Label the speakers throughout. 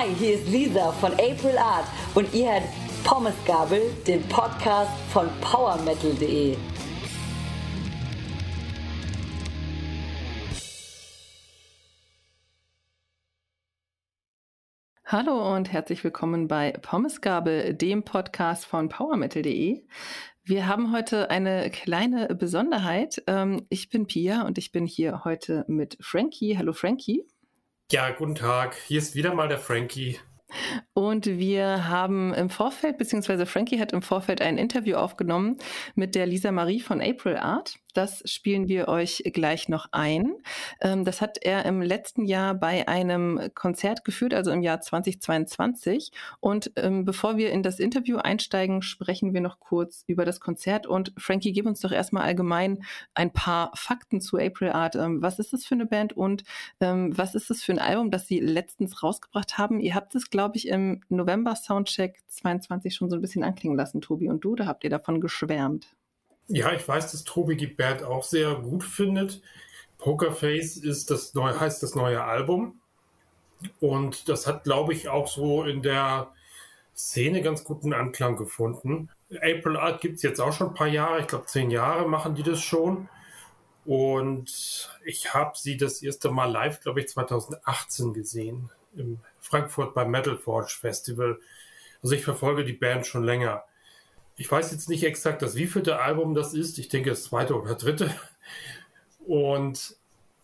Speaker 1: Hi, hier ist Lisa von April Art und ihr hört Pommesgabel, den Podcast von PowerMetal.de.
Speaker 2: Hallo und herzlich willkommen bei Pommesgabel, dem Podcast von PowerMetal.de. Wir haben heute eine kleine Besonderheit. Ähm, ich bin Pia und ich bin hier heute mit Frankie. Hallo Frankie.
Speaker 3: Ja, guten Tag. Hier ist wieder mal der Frankie.
Speaker 2: Und wir haben im Vorfeld, beziehungsweise Frankie hat im Vorfeld ein Interview aufgenommen mit der Lisa Marie von April Art. Das spielen wir euch gleich noch ein. Ähm, das hat er im letzten Jahr bei einem Konzert geführt, also im Jahr 2022. Und ähm, bevor wir in das Interview einsteigen, sprechen wir noch kurz über das Konzert. Und Frankie, gib uns doch erstmal allgemein ein paar Fakten zu April Art. Ähm, was ist das für eine Band und was ist das für ein Album, das Sie letztens rausgebracht haben? Ihr habt es, glaube ich, im November Soundcheck 22 schon so ein bisschen anklingen lassen, Tobi und du. Da habt ihr davon geschwärmt.
Speaker 3: Ja, ich weiß, dass Tobi die Band auch sehr gut findet. Pokerface ist das neue, heißt das neue Album. Und das hat, glaube ich, auch so in der Szene ganz guten Anklang gefunden. April Art gibt es jetzt auch schon ein paar Jahre, ich glaube zehn Jahre machen die das schon. Und ich habe sie das erste Mal live, glaube ich, 2018 gesehen, in Frankfurt beim Metal Forge Festival. Also ich verfolge die Band schon länger ich weiß jetzt nicht exakt, das wievielte Album das ist. Ich denke, das zweite oder dritte. Und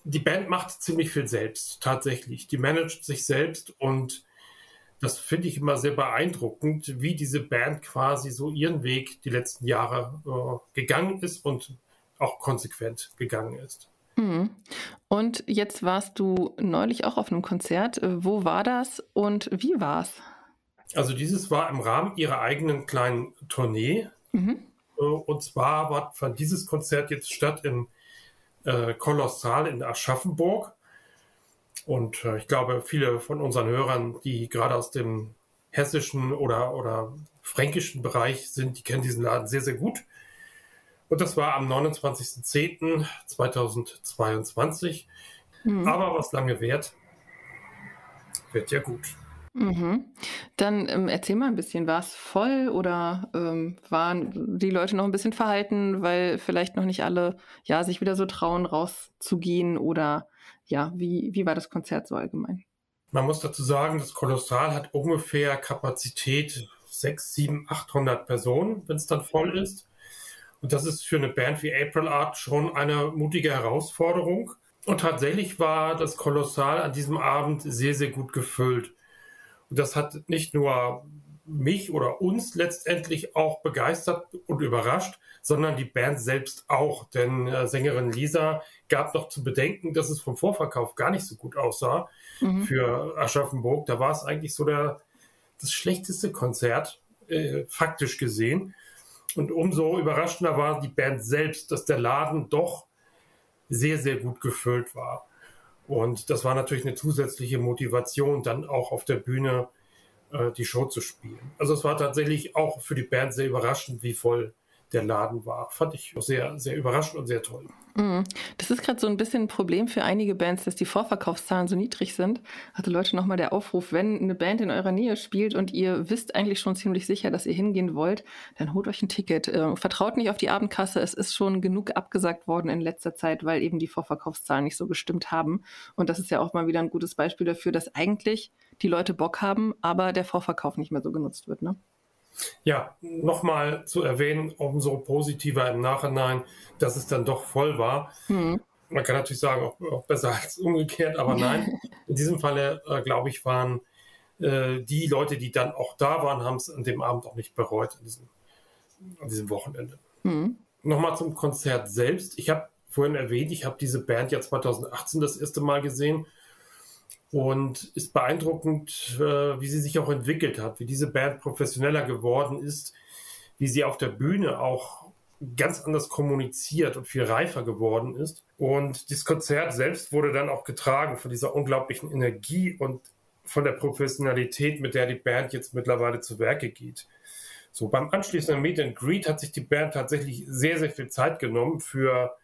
Speaker 3: die Band macht ziemlich viel selbst, tatsächlich. Die managt sich selbst und das finde ich immer sehr beeindruckend, wie diese Band quasi so ihren Weg die letzten Jahre äh, gegangen ist und auch konsequent gegangen ist.
Speaker 2: Mhm. Und jetzt warst du neulich auch auf einem Konzert. Wo war das und wie war es?
Speaker 3: Also dieses war im Rahmen ihrer eigenen kleinen Tournee. Mhm. Äh, und zwar war, fand dieses Konzert jetzt statt im äh, Kolossal in Aschaffenburg. Und äh, ich glaube, viele von unseren Hörern, die gerade aus dem hessischen oder, oder fränkischen Bereich sind, die kennen diesen Laden sehr, sehr gut. Und das war am 29.10.2022. Mhm. Aber was lange währt, wird ja gut.
Speaker 2: Mhm. Dann ähm, erzähl mal ein bisschen, war es voll oder ähm, waren die Leute noch ein bisschen verhalten, weil vielleicht noch nicht alle ja sich wieder so trauen, rauszugehen oder ja, wie, wie war das Konzert so allgemein?
Speaker 3: Man muss dazu sagen, das Kolossal hat ungefähr Kapazität 6, 7, 800 Personen, wenn es dann voll ist. Und das ist für eine Band wie April Art schon eine mutige Herausforderung. Und tatsächlich war das Kolossal an diesem Abend sehr, sehr gut gefüllt. Und das hat nicht nur mich oder uns letztendlich auch begeistert und überrascht, sondern die Band selbst auch. Denn äh, Sängerin Lisa gab noch zu bedenken, dass es vom Vorverkauf gar nicht so gut aussah mhm. für Aschaffenburg. Da war es eigentlich so der, das schlechteste Konzert, äh, faktisch gesehen. Und umso überraschender war die Band selbst, dass der Laden doch sehr, sehr gut gefüllt war. Und das war natürlich eine zusätzliche Motivation, dann auch auf der Bühne äh, die Show zu spielen. Also es war tatsächlich auch für die Band sehr überraschend, wie voll der Laden war. Fand ich sehr, sehr überraschend und sehr toll.
Speaker 2: Mhm. Das ist gerade so ein bisschen ein Problem für einige Bands, dass die Vorverkaufszahlen so niedrig sind. Also Leute, nochmal der Aufruf, wenn eine Band in eurer Nähe spielt und ihr wisst eigentlich schon ziemlich sicher, dass ihr hingehen wollt, dann holt euch ein Ticket. Äh, vertraut nicht auf die Abendkasse. Es ist schon genug abgesagt worden in letzter Zeit, weil eben die Vorverkaufszahlen nicht so gestimmt haben. Und das ist ja auch mal wieder ein gutes Beispiel dafür, dass eigentlich die Leute Bock haben, aber der Vorverkauf nicht mehr so genutzt wird. Ne?
Speaker 3: Ja, nochmal zu erwähnen, umso positiver im Nachhinein, dass es dann doch voll war. Mhm. Man kann natürlich sagen, auch, auch, besser als umgekehrt, aber nein. In diesem Falle, äh, glaube ich, waren äh, die Leute, die dann auch da waren, haben es an dem Abend auch nicht bereut, an diesem, an diesem Wochenende. Mhm. Nochmal zum Konzert selbst. Ich habe vorhin erwähnt, ich habe diese Band ja 2018 das erste Mal gesehen und ist beeindruckend, äh, wie sie sich auch entwickelt hat, wie diese Band professioneller geworden ist, wie sie auf der Bühne auch ganz anders kommuniziert und viel reifer geworden ist. Und das Konzert selbst wurde dann auch getragen von dieser unglaublichen Energie und von der Professionalität, mit der die Band jetzt mittlerweile zu Werke geht. So, beim anschließenden Meet and Greet hat sich die Band tatsächlich sehr, sehr viel Zeit genommen für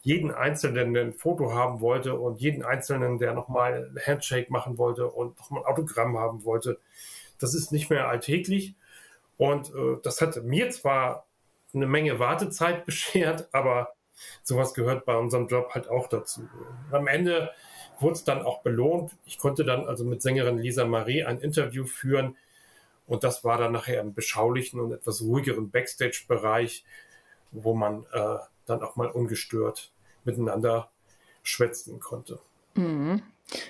Speaker 3: jeden Einzelnen, ein Foto haben wollte und jeden Einzelnen, der nochmal Handshake machen wollte und nochmal ein Autogramm haben wollte. Das ist nicht mehr alltäglich. Und äh, das hat mir zwar eine Menge Wartezeit beschert, aber sowas gehört bei unserem Job halt auch dazu. Am Ende wurde es dann auch belohnt. Ich konnte dann also mit Sängerin Lisa Marie ein Interview führen und das war dann nachher im beschaulichen und etwas ruhigeren Backstage-Bereich, wo man äh, dann auch mal ungestört miteinander schwätzen konnte.
Speaker 2: Mhm.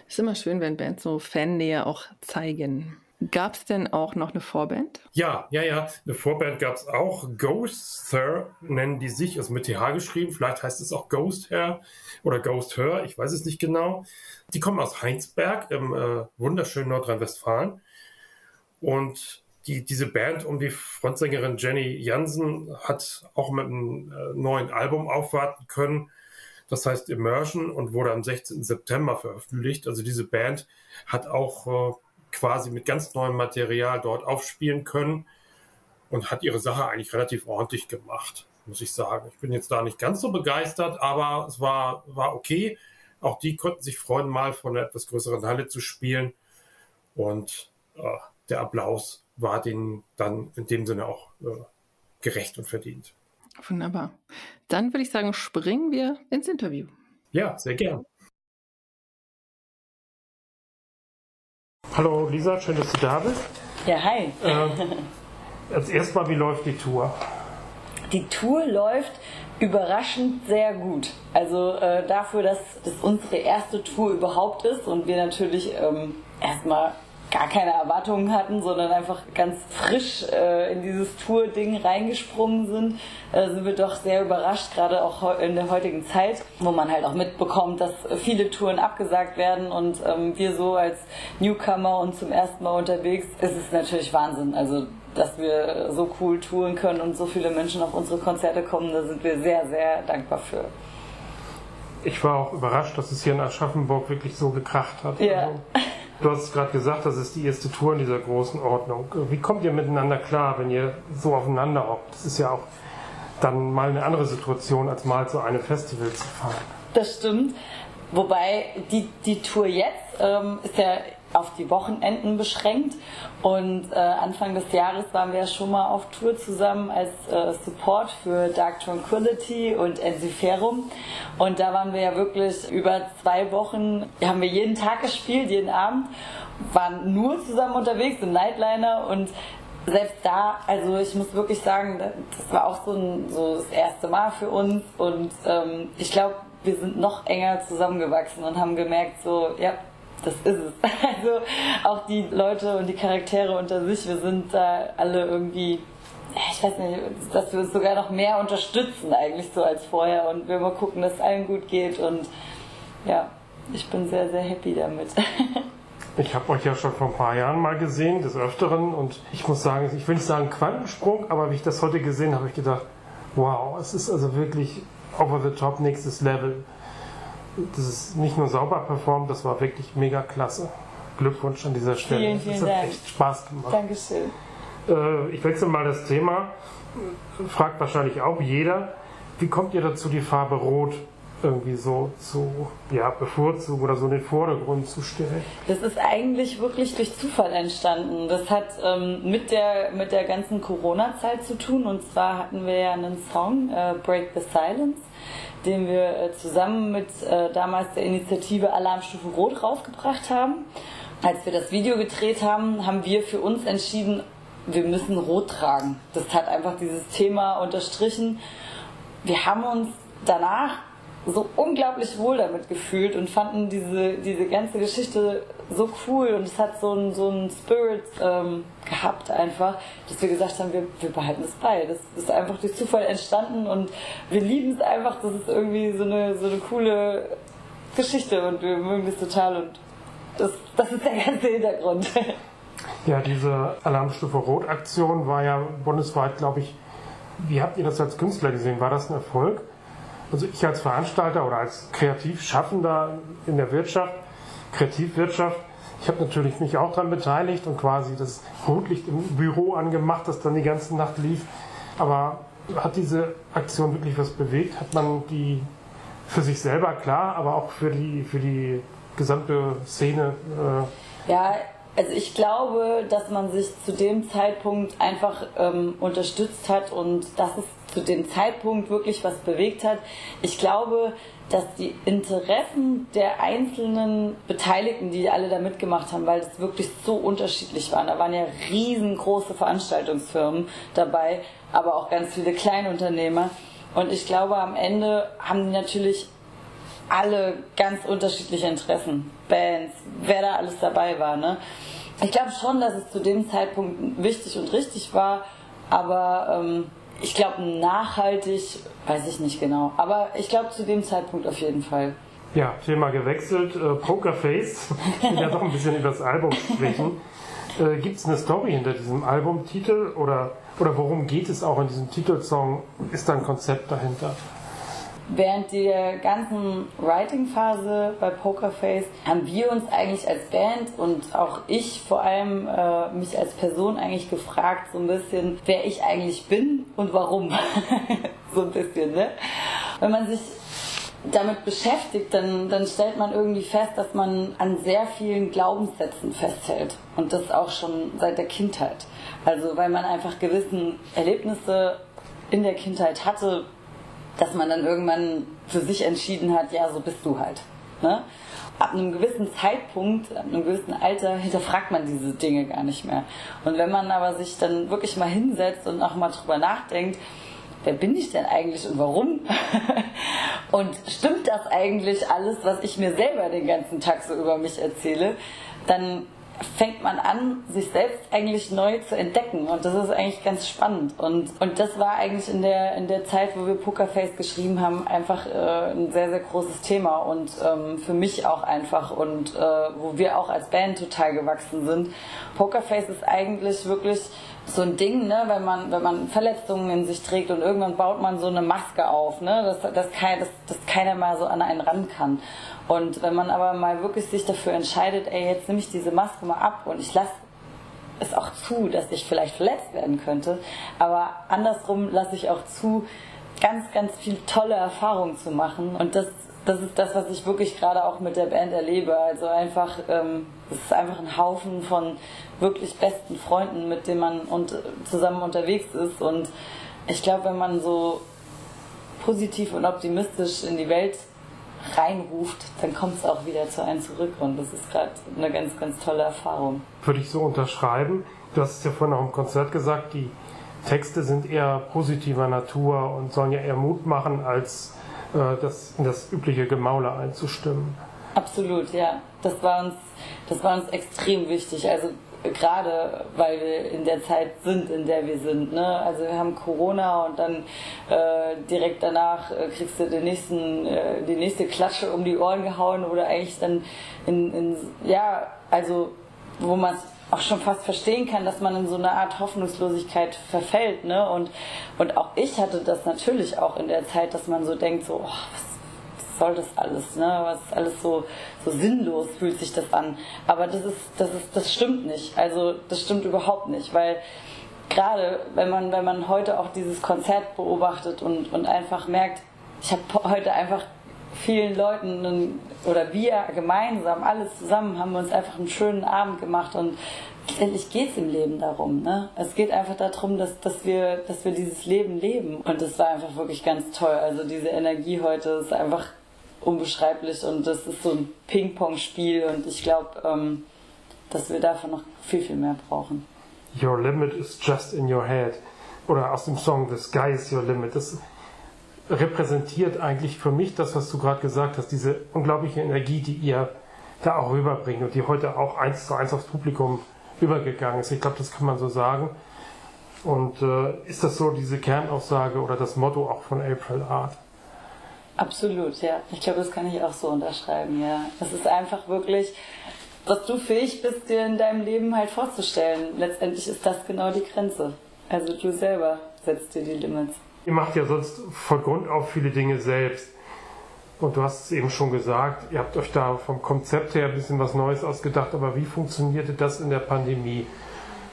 Speaker 2: Ist immer schön, wenn Bands so Fannähe auch zeigen. Gab es denn auch noch eine Vorband?
Speaker 3: Ja, ja, ja. Eine Vorband gab es auch. Ghost Her nennen die sich, also mit TH geschrieben. Vielleicht heißt es auch Ghost Her oder Ghost Her, ich weiß es nicht genau. Die kommen aus Heinsberg im äh, wunderschönen Nordrhein-Westfalen. Und die, diese Band um die Frontsängerin Jenny Jansen hat auch mit einem äh, neuen Album aufwarten können. Das heißt Immersion und wurde am 16. September veröffentlicht. Also diese Band hat auch äh, quasi mit ganz neuem Material dort aufspielen können und hat ihre Sache eigentlich relativ ordentlich gemacht, muss ich sagen. Ich bin jetzt da nicht ganz so begeistert, aber es war, war okay. Auch die konnten sich freuen, mal von einer etwas größeren Halle zu spielen. Und äh, der Applaus war denen dann in dem Sinne auch äh, gerecht und verdient.
Speaker 2: Wunderbar. Dann würde ich sagen, springen wir ins Interview.
Speaker 3: Ja, sehr gern. Hallo Lisa, schön, dass du da bist.
Speaker 1: Ja, hi.
Speaker 3: Äh, als erstes mal, wie läuft die Tour?
Speaker 1: Die Tour läuft überraschend sehr gut. Also äh, dafür, dass das unsere erste Tour überhaupt ist und wir natürlich ähm, erstmal gar keine Erwartungen hatten, sondern einfach ganz frisch äh, in dieses Tour-Ding reingesprungen sind, äh, sind wir doch sehr überrascht, gerade auch in der heutigen Zeit, wo man halt auch mitbekommt, dass viele Touren abgesagt werden und ähm, wir so als Newcomer und zum ersten Mal unterwegs, ist es natürlich Wahnsinn. Also dass wir so cool touren können und so viele Menschen auf unsere Konzerte kommen, da sind wir sehr, sehr dankbar für.
Speaker 3: Ich war auch überrascht, dass es hier in Aschaffenburg wirklich so gekracht hat.
Speaker 1: Ja.
Speaker 3: Also, Du hast gerade gesagt, das ist die erste Tour in dieser großen Ordnung. Wie kommt ihr miteinander klar, wenn ihr so aufeinander hockt? Das ist ja auch dann mal eine andere Situation, als mal zu einem Festival zu fahren.
Speaker 1: Das stimmt. Wobei die, die Tour jetzt ähm, ist ja auf die Wochenenden beschränkt. Und äh, Anfang des Jahres waren wir ja schon mal auf Tour zusammen als äh, Support für Dark Tranquility und Ensiferum. Und da waren wir ja wirklich über zwei Wochen, haben wir jeden Tag gespielt, jeden Abend, waren nur zusammen unterwegs im Nightliner und selbst da, also ich muss wirklich sagen, das war auch so, ein, so das erste Mal für uns und ähm, ich glaube, wir sind noch enger zusammengewachsen und haben gemerkt, so, ja, das ist es. Also auch die Leute und die Charaktere unter sich, wir sind da alle irgendwie, ich weiß nicht, dass wir uns sogar noch mehr unterstützen eigentlich so als vorher und wir mal gucken, dass es allen gut geht und ja, ich bin sehr, sehr happy damit.
Speaker 3: Ich habe euch ja schon vor ein paar Jahren mal gesehen, des Öfteren, und ich muss sagen, ich will nicht sagen Quantensprung, aber wie ich das heute gesehen habe, habe ich gedacht, wow, es ist also wirklich over the top, nächstes Level das ist nicht nur sauber performt, das war wirklich mega klasse. Glückwunsch an dieser Stelle.
Speaker 1: Vielen, vielen
Speaker 3: das hat
Speaker 1: Dank.
Speaker 3: echt Spaß gemacht.
Speaker 1: Dankeschön.
Speaker 3: Äh, ich wechsle mal das Thema. Fragt wahrscheinlich auch jeder, wie kommt ihr dazu, die Farbe Rot irgendwie so zu ja, bevorzugen oder so in den Vordergrund zu stellen?
Speaker 1: Das ist eigentlich wirklich durch Zufall entstanden. Das hat ähm, mit, der, mit der ganzen Corona-Zeit zu tun. Und zwar hatten wir ja einen Song, äh, Break the Silence, den wir äh, zusammen mit äh, damals der Initiative Alarmstufe Rot rausgebracht haben. Als wir das Video gedreht haben, haben wir für uns entschieden, wir müssen Rot tragen. Das hat einfach dieses Thema unterstrichen. Wir haben uns danach so unglaublich wohl damit gefühlt und fanden diese, diese ganze Geschichte so cool und es hat so einen so Spirit ähm, gehabt einfach, dass wir gesagt haben, wir, wir behalten es bei. Das ist einfach durch Zufall entstanden und wir lieben es einfach, das ist irgendwie so eine, so eine coole Geschichte und wir mögen das total und das, das ist der ganze Hintergrund.
Speaker 3: Ja, diese Alarmstufe Rot-Aktion war ja bundesweit, glaube ich, wie habt ihr das als Künstler gesehen? War das ein Erfolg? Also ich als Veranstalter oder als Kreativschaffender in der Wirtschaft, Kreativwirtschaft, ich habe natürlich mich auch daran beteiligt und quasi das Rotlicht im Büro angemacht, das dann die ganze Nacht lief. Aber hat diese Aktion wirklich was bewegt? Hat man die für sich selber klar, aber auch für die, für die gesamte Szene.
Speaker 1: Äh ja, also ich glaube, dass man sich zu dem Zeitpunkt einfach ähm, unterstützt hat und dass es zu dem Zeitpunkt wirklich was bewegt hat. Ich glaube, dass die Interessen der einzelnen Beteiligten, die alle da mitgemacht haben, weil es wirklich so unterschiedlich waren. Da waren ja riesengroße Veranstaltungsfirmen dabei, aber auch ganz viele Kleinunternehmer. Und ich glaube, am Ende haben die natürlich alle ganz unterschiedliche Interessen. Bands, wer da alles dabei war. Ne? Ich glaube schon, dass es zu dem Zeitpunkt wichtig und richtig war, aber ähm, ich glaube, nachhaltig, weiß ich nicht genau. Aber ich glaube, zu dem Zeitpunkt auf jeden Fall.
Speaker 3: Ja, Thema gewechselt. Äh, Pokerface. Ich ja doch ein bisschen über das Album sprechen. Äh, Gibt es eine Story hinter diesem Albumtitel oder, oder worum geht es auch in diesem Titelsong? Ist da ein Konzept dahinter?
Speaker 1: Während der ganzen Writing-Phase bei Pokerface haben wir uns eigentlich als Band und auch ich vor allem äh, mich als Person eigentlich gefragt, so ein bisschen, wer ich eigentlich bin und warum. so ein bisschen, ne? Wenn man sich damit beschäftigt, dann, dann stellt man irgendwie fest, dass man an sehr vielen Glaubenssätzen festhält. Und das auch schon seit der Kindheit. Also weil man einfach gewissen Erlebnisse in der Kindheit hatte, dass man dann irgendwann für sich entschieden hat, ja, so bist du halt. Ne? Ab einem gewissen Zeitpunkt, ab einem gewissen Alter hinterfragt man diese Dinge gar nicht mehr. Und wenn man aber sich dann wirklich mal hinsetzt und auch mal drüber nachdenkt, wer bin ich denn eigentlich und warum? und stimmt das eigentlich alles, was ich mir selber den ganzen Tag so über mich erzähle, dann fängt man an, sich selbst eigentlich neu zu entdecken. Und das ist eigentlich ganz spannend. Und, und das war eigentlich in der, in der Zeit, wo wir Pokerface geschrieben haben, einfach äh, ein sehr, sehr großes Thema. Und ähm, für mich auch einfach. Und äh, wo wir auch als Band total gewachsen sind. Pokerface ist eigentlich wirklich so ein Ding, ne, wenn man, wenn man Verletzungen in sich trägt und irgendwann baut man so eine Maske auf, ne, dass, dass, kein, dass, dass keiner mal so an einen ran kann. Und wenn man aber mal wirklich sich dafür entscheidet, ey, jetzt nehme ich diese Maske mal ab und ich lasse es auch zu, dass ich vielleicht verletzt werden könnte, aber andersrum lasse ich auch zu, ganz, ganz viel tolle Erfahrungen zu machen. Und das, das ist das, was ich wirklich gerade auch mit der Band erlebe. Also einfach, ähm, es ist einfach ein Haufen von wirklich besten Freunden, mit denen man und, zusammen unterwegs ist. Und ich glaube, wenn man so positiv und optimistisch in die Welt reinruft, dann kommt es auch wieder zu einem zurück. Und das ist gerade eine ganz, ganz tolle Erfahrung.
Speaker 3: Würde ich so unterschreiben. Du hast es ja vorhin auch im Konzert gesagt, die Texte sind eher positiver Natur und sollen ja eher Mut machen, als äh, das, in das übliche Gemaule einzustimmen.
Speaker 1: Absolut, ja. Das war uns, das war uns extrem wichtig. Also gerade weil wir in der Zeit sind, in der wir sind. Ne? Also wir haben Corona und dann äh, direkt danach äh, kriegst du den nächsten, äh, die nächste Klatsche um die Ohren gehauen oder eigentlich dann in, in ja, also wo man es auch schon fast verstehen kann, dass man in so eine Art Hoffnungslosigkeit verfällt. Ne? Und, und auch ich hatte das natürlich auch in der Zeit, dass man so denkt, so, oh, was soll das alles? Ne? Was ist alles so, so sinnlos fühlt sich das an. Aber das ist, das ist, das stimmt nicht. Also das stimmt überhaupt nicht, weil gerade wenn man, wenn man heute auch dieses Konzert beobachtet und, und einfach merkt, ich habe heute einfach vielen Leuten oder wir gemeinsam, alles zusammen, haben wir uns einfach einen schönen Abend gemacht und letztendlich geht es im Leben darum. Ne? Es geht einfach darum, dass, dass, wir, dass wir dieses Leben leben. Und das war einfach wirklich ganz toll. Also diese Energie heute ist einfach unbeschreiblich und das ist so ein Ping-Pong-Spiel und ich glaube, ähm, dass wir davon noch viel, viel mehr brauchen.
Speaker 3: Your limit is just in your head. Oder aus dem Song The Sky is your limit. Das repräsentiert eigentlich für mich das, was du gerade gesagt hast, diese unglaubliche Energie, die ihr da auch rüberbringt und die heute auch eins zu eins aufs Publikum übergegangen ist. Ich glaube, das kann man so sagen. Und äh, ist das so diese Kernaussage oder das Motto auch von April Art?
Speaker 1: Absolut, ja. Ich glaube, das kann ich auch so unterschreiben, ja. Es ist einfach wirklich, was du fähig bist, dir in deinem Leben halt vorzustellen. Letztendlich ist das genau die Grenze. Also du selber setzt dir die Limits.
Speaker 3: Ihr macht ja sonst von Grund auf viele Dinge selbst. Und du hast es eben schon gesagt, ihr habt euch da vom Konzept her ein bisschen was Neues ausgedacht, aber wie funktionierte das in der Pandemie?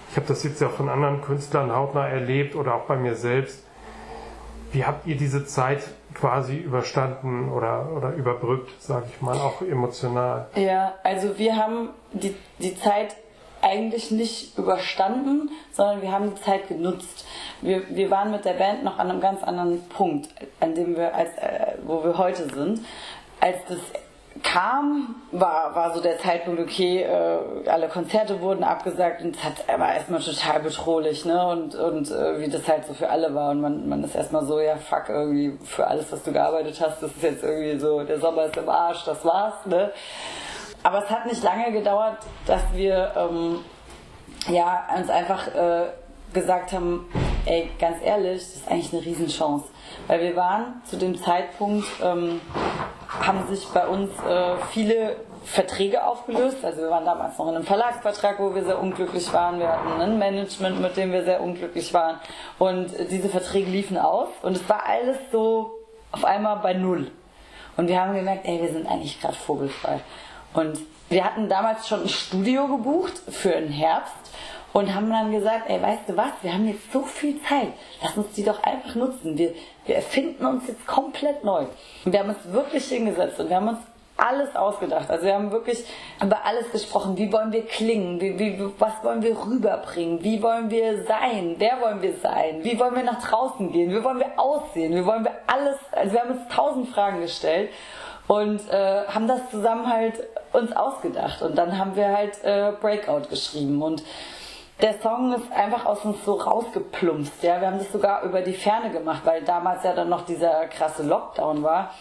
Speaker 3: Ich habe das jetzt ja von anderen Künstlern hautnah erlebt oder auch bei mir selbst. Wie habt ihr diese Zeit
Speaker 4: quasi überstanden oder, oder überbrückt, sage ich mal, auch emotional.
Speaker 1: Ja, also wir haben die, die Zeit eigentlich nicht überstanden, sondern wir haben die Zeit genutzt. Wir, wir waren mit der Band noch an einem ganz anderen Punkt, an dem wir als, äh, wo wir heute sind. Als das kam, war, war so der Zeitpunkt, okay, äh, alle Konzerte wurden abgesagt und es hat, war erstmal total bedrohlich, ne? Und, und äh, wie das halt so für alle war. Und man, man ist erstmal so, ja fuck, irgendwie für alles, was du gearbeitet hast, das ist jetzt irgendwie so, der Sommer ist im Arsch, das war's, ne? Aber es hat nicht lange gedauert, dass wir ähm, ja, uns einfach äh, gesagt haben, ey, ganz ehrlich, das ist eigentlich eine Riesenchance. Weil wir waren zu dem Zeitpunkt, ähm, haben sich bei uns äh, viele Verträge aufgelöst. Also wir waren damals noch in einem Verlagsvertrag, wo wir sehr unglücklich waren. Wir hatten ein Management, mit dem wir sehr unglücklich waren. Und diese Verträge liefen aus. Und es war alles so auf einmal bei Null. Und wir haben gemerkt, ey, wir sind eigentlich gerade vogelfrei. Und wir hatten damals schon ein Studio gebucht für den Herbst und haben dann gesagt, ey, weißt du was, wir haben jetzt so viel Zeit, lass uns die doch einfach nutzen. Wir, wir erfinden uns jetzt komplett neu. Und wir haben uns wirklich hingesetzt und wir haben uns alles ausgedacht. Also wir haben wirklich über alles gesprochen. Wie wollen wir klingen? Wie, wie, was wollen wir rüberbringen? Wie wollen wir sein? Wer wollen wir sein? Wie wollen wir nach draußen gehen? Wie wollen wir aussehen? Wie wollen wir alles? Also wir haben uns tausend Fragen gestellt und äh, haben das zusammen halt uns ausgedacht und dann haben wir halt äh, Breakout geschrieben und der Song ist einfach aus uns so rausgeplumpst. Ja, wir haben das sogar über die Ferne gemacht, weil damals ja dann noch dieser krasse Lockdown war.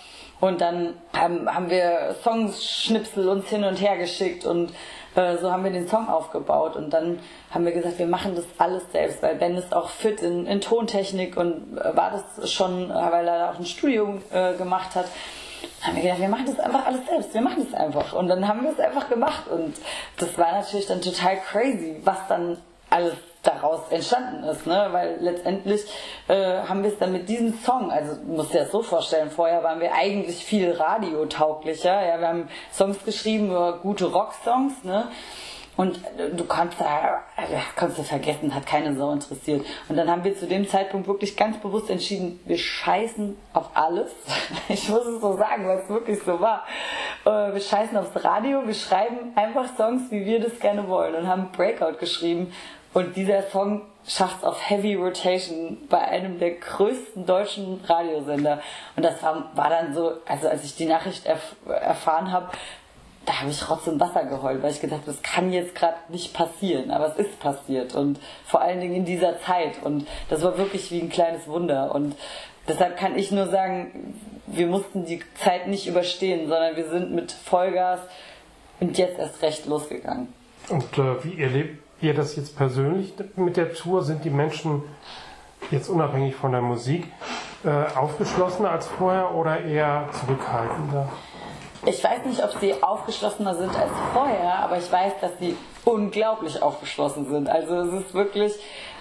Speaker 1: Und dann haben, haben wir Songschnipsel uns hin und her geschickt und äh, so haben wir den Song aufgebaut. Und dann haben wir gesagt, wir machen das alles selbst, weil Ben ist auch fit in, in Tontechnik und äh, war das schon, weil er auch ein Studium äh, gemacht hat haben wir gedacht, wir machen das einfach alles selbst, wir machen das einfach. Und dann haben wir es einfach gemacht. Und das war natürlich dann total crazy, was dann alles daraus entstanden ist, ne? Weil letztendlich äh, haben wir es dann mit diesem Song, also muss dir das so vorstellen, vorher waren wir eigentlich viel radiotauglicher, ja, wir haben Songs geschrieben, gute Rocksongs, ne? Und äh, du kannst da, also, kannst du vergessen, hat keine Sau interessiert. Und dann haben wir zu dem Zeitpunkt wirklich ganz bewusst entschieden, wir scheißen auf alles. Ich muss es so sagen, weil es wirklich so war. Äh, wir scheißen aufs Radio, wir schreiben einfach Songs, wie wir das gerne wollen und haben Breakout geschrieben. Und dieser Song schafft es auf Heavy Rotation bei einem der größten deutschen Radiosender. Und das war, war dann so, also als ich die Nachricht erf erfahren habe, da habe ich Rotz und Wasser geheult, weil ich gedacht das kann jetzt gerade nicht passieren, aber es ist passiert und vor allen Dingen in dieser Zeit und das war wirklich wie ein kleines Wunder und deshalb kann ich nur sagen, wir mussten die Zeit nicht überstehen, sondern wir sind mit Vollgas und jetzt erst recht losgegangen.
Speaker 4: Und äh, wie erlebt ihr das jetzt persönlich mit der Tour? Sind die Menschen jetzt unabhängig von der Musik äh, aufgeschlossener als vorher oder eher zurückhaltender?
Speaker 1: Ich weiß nicht, ob sie aufgeschlossener sind als vorher, aber ich weiß, dass sie unglaublich aufgeschlossen sind. Also es ist wirklich,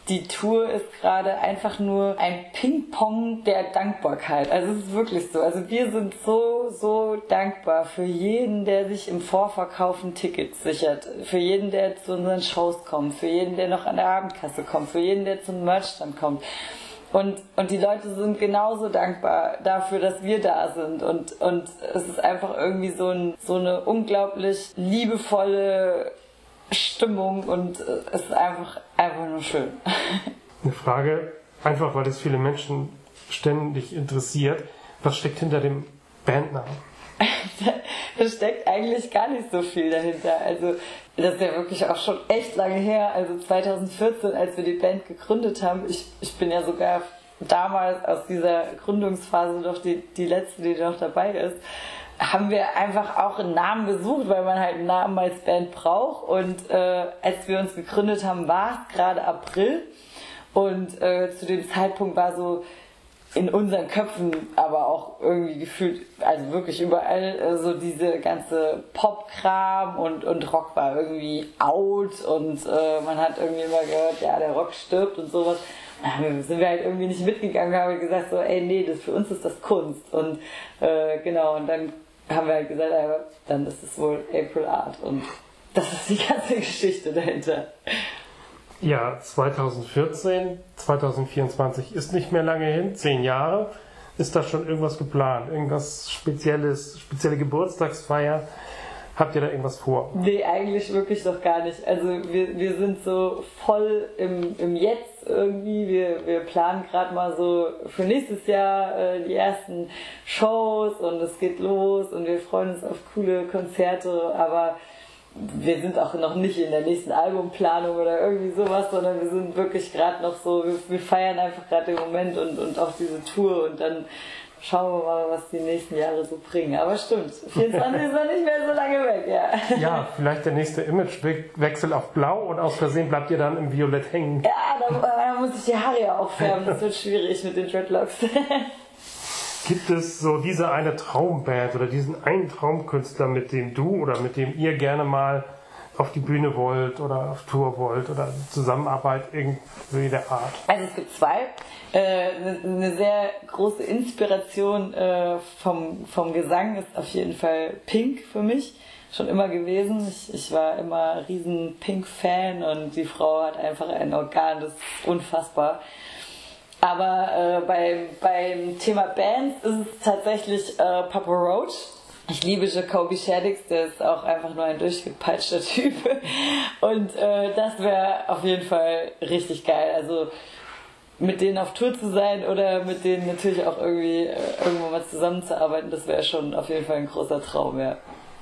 Speaker 1: die Tour ist gerade einfach nur ein Ping-Pong der Dankbarkeit. Also es ist wirklich so. Also wir sind so, so dankbar für jeden, der sich im Vorverkauf ein Ticket sichert. Für jeden, der zu unseren Shows kommt. Für jeden, der noch an der Abendkasse kommt. Für jeden, der zum Merchstand kommt. Und, und die Leute sind genauso dankbar dafür, dass wir da sind. Und, und es ist einfach irgendwie so, ein, so eine unglaublich liebevolle Stimmung und es ist einfach, einfach nur schön.
Speaker 4: Eine Frage, einfach weil es viele Menschen ständig interessiert. Was steckt hinter dem Bandnamen?
Speaker 1: Da steckt eigentlich gar nicht so viel dahinter. Also das ist ja wirklich auch schon echt lange her. Also 2014, als wir die Band gegründet haben, ich, ich bin ja sogar damals aus dieser Gründungsphase doch die, die letzte, die noch dabei ist, haben wir einfach auch einen Namen gesucht, weil man halt einen Namen als Band braucht. Und äh, als wir uns gegründet haben, war es gerade April. Und äh, zu dem Zeitpunkt war so, in unseren Köpfen aber auch irgendwie gefühlt, also wirklich überall äh, so diese ganze Pop-Kram und, und Rock war irgendwie out und äh, man hat irgendwie immer gehört, ja, der Rock stirbt und sowas. Da sind wir halt irgendwie nicht mitgegangen, haben gesagt so, ey, nee, das für uns ist das Kunst und äh, genau, und dann haben wir halt gesagt, dann ist es wohl April Art und das ist die ganze Geschichte dahinter.
Speaker 4: Ja, 2014, 2024 ist nicht mehr lange hin, zehn Jahre.
Speaker 3: ist da schon irgendwas geplant? Irgendwas Spezielles, spezielle Geburtstagsfeier? Habt ihr da irgendwas vor?
Speaker 1: Nee, eigentlich wirklich noch gar nicht. Also wir, wir sind so voll im, im Jetzt irgendwie. Wir, wir planen gerade mal so für nächstes Jahr äh, die ersten Shows und es geht los und wir freuen uns auf coole Konzerte, aber wir sind auch noch nicht in der nächsten Albumplanung oder irgendwie sowas, sondern wir sind wirklich gerade noch so, wir, wir feiern einfach gerade den Moment und, und auch diese Tour und dann schauen wir mal, was die nächsten Jahre so bringen. Aber stimmt, 24 ist noch nicht mehr so lange weg, ja.
Speaker 3: Ja, vielleicht der nächste Imagewechsel auf Blau und aus Versehen bleibt ihr dann im Violett hängen.
Speaker 1: Ja, da, da muss ich die Haare ja auch färben, das wird schwierig mit den Dreadlocks.
Speaker 3: Gibt es so diese eine Traumband oder diesen einen Traumkünstler, mit dem du oder mit dem ihr gerne mal auf die Bühne wollt oder auf Tour wollt oder Zusammenarbeit irgendwie der Art?
Speaker 1: Also es gibt zwei. Äh, eine sehr große Inspiration äh, vom, vom Gesang ist auf jeden Fall Pink für mich. Schon immer gewesen. Ich, ich war immer riesen Pink-Fan und die Frau hat einfach ein Organ, das ist unfassbar. Aber äh, bei, beim Thema Bands ist es tatsächlich äh, Papa Roach. Ich liebe Jacoby Shaddix, der ist auch einfach nur ein durchgepeitschter Typ. Und äh, das wäre auf jeden Fall richtig geil. Also mit denen auf Tour zu sein oder mit denen natürlich auch irgendwie äh, irgendwo mal zusammenzuarbeiten, das wäre schon auf jeden Fall ein großer Traum, ja.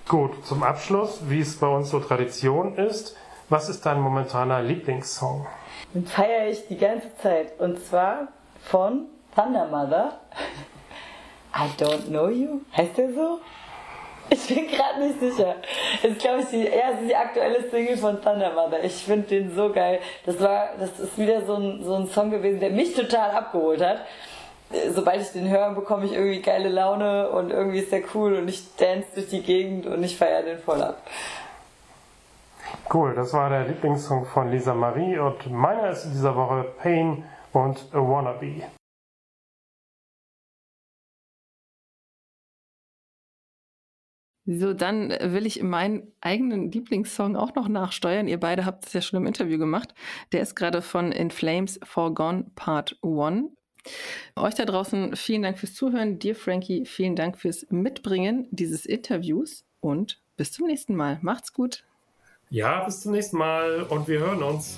Speaker 3: Gut, zum Abschluss, wie es bei uns so Tradition ist, was ist dein momentaner Lieblingssong?
Speaker 1: Den feiere ich die ganze Zeit. Und zwar von Thunder Mother. I don't know you. Heißt der so? Ich bin gerade nicht sicher. Das ist, glaube ich, die, ja, die aktuelle Single von Thunder Mother. Ich finde den so geil. Das war, das ist wieder so ein, so ein Song gewesen, der mich total abgeholt hat. Sobald ich den höre, bekomme ich irgendwie geile Laune und irgendwie ist der cool und ich dance durch die Gegend und ich feiere den voll ab.
Speaker 3: Cool, das war der Lieblingssong von Lisa Marie und meiner ist in dieser Woche Pain und A Wannabe.
Speaker 2: So, dann will ich meinen eigenen Lieblingssong auch noch nachsteuern. Ihr beide habt es ja schon im Interview gemacht. Der ist gerade von In Flames Forgone Part 1. Euch da draußen vielen Dank fürs Zuhören. Dir, Frankie, vielen Dank fürs Mitbringen dieses Interviews und bis zum nächsten Mal. Macht's gut.
Speaker 5: Ja, bis zum nächsten Mal und wir hören uns.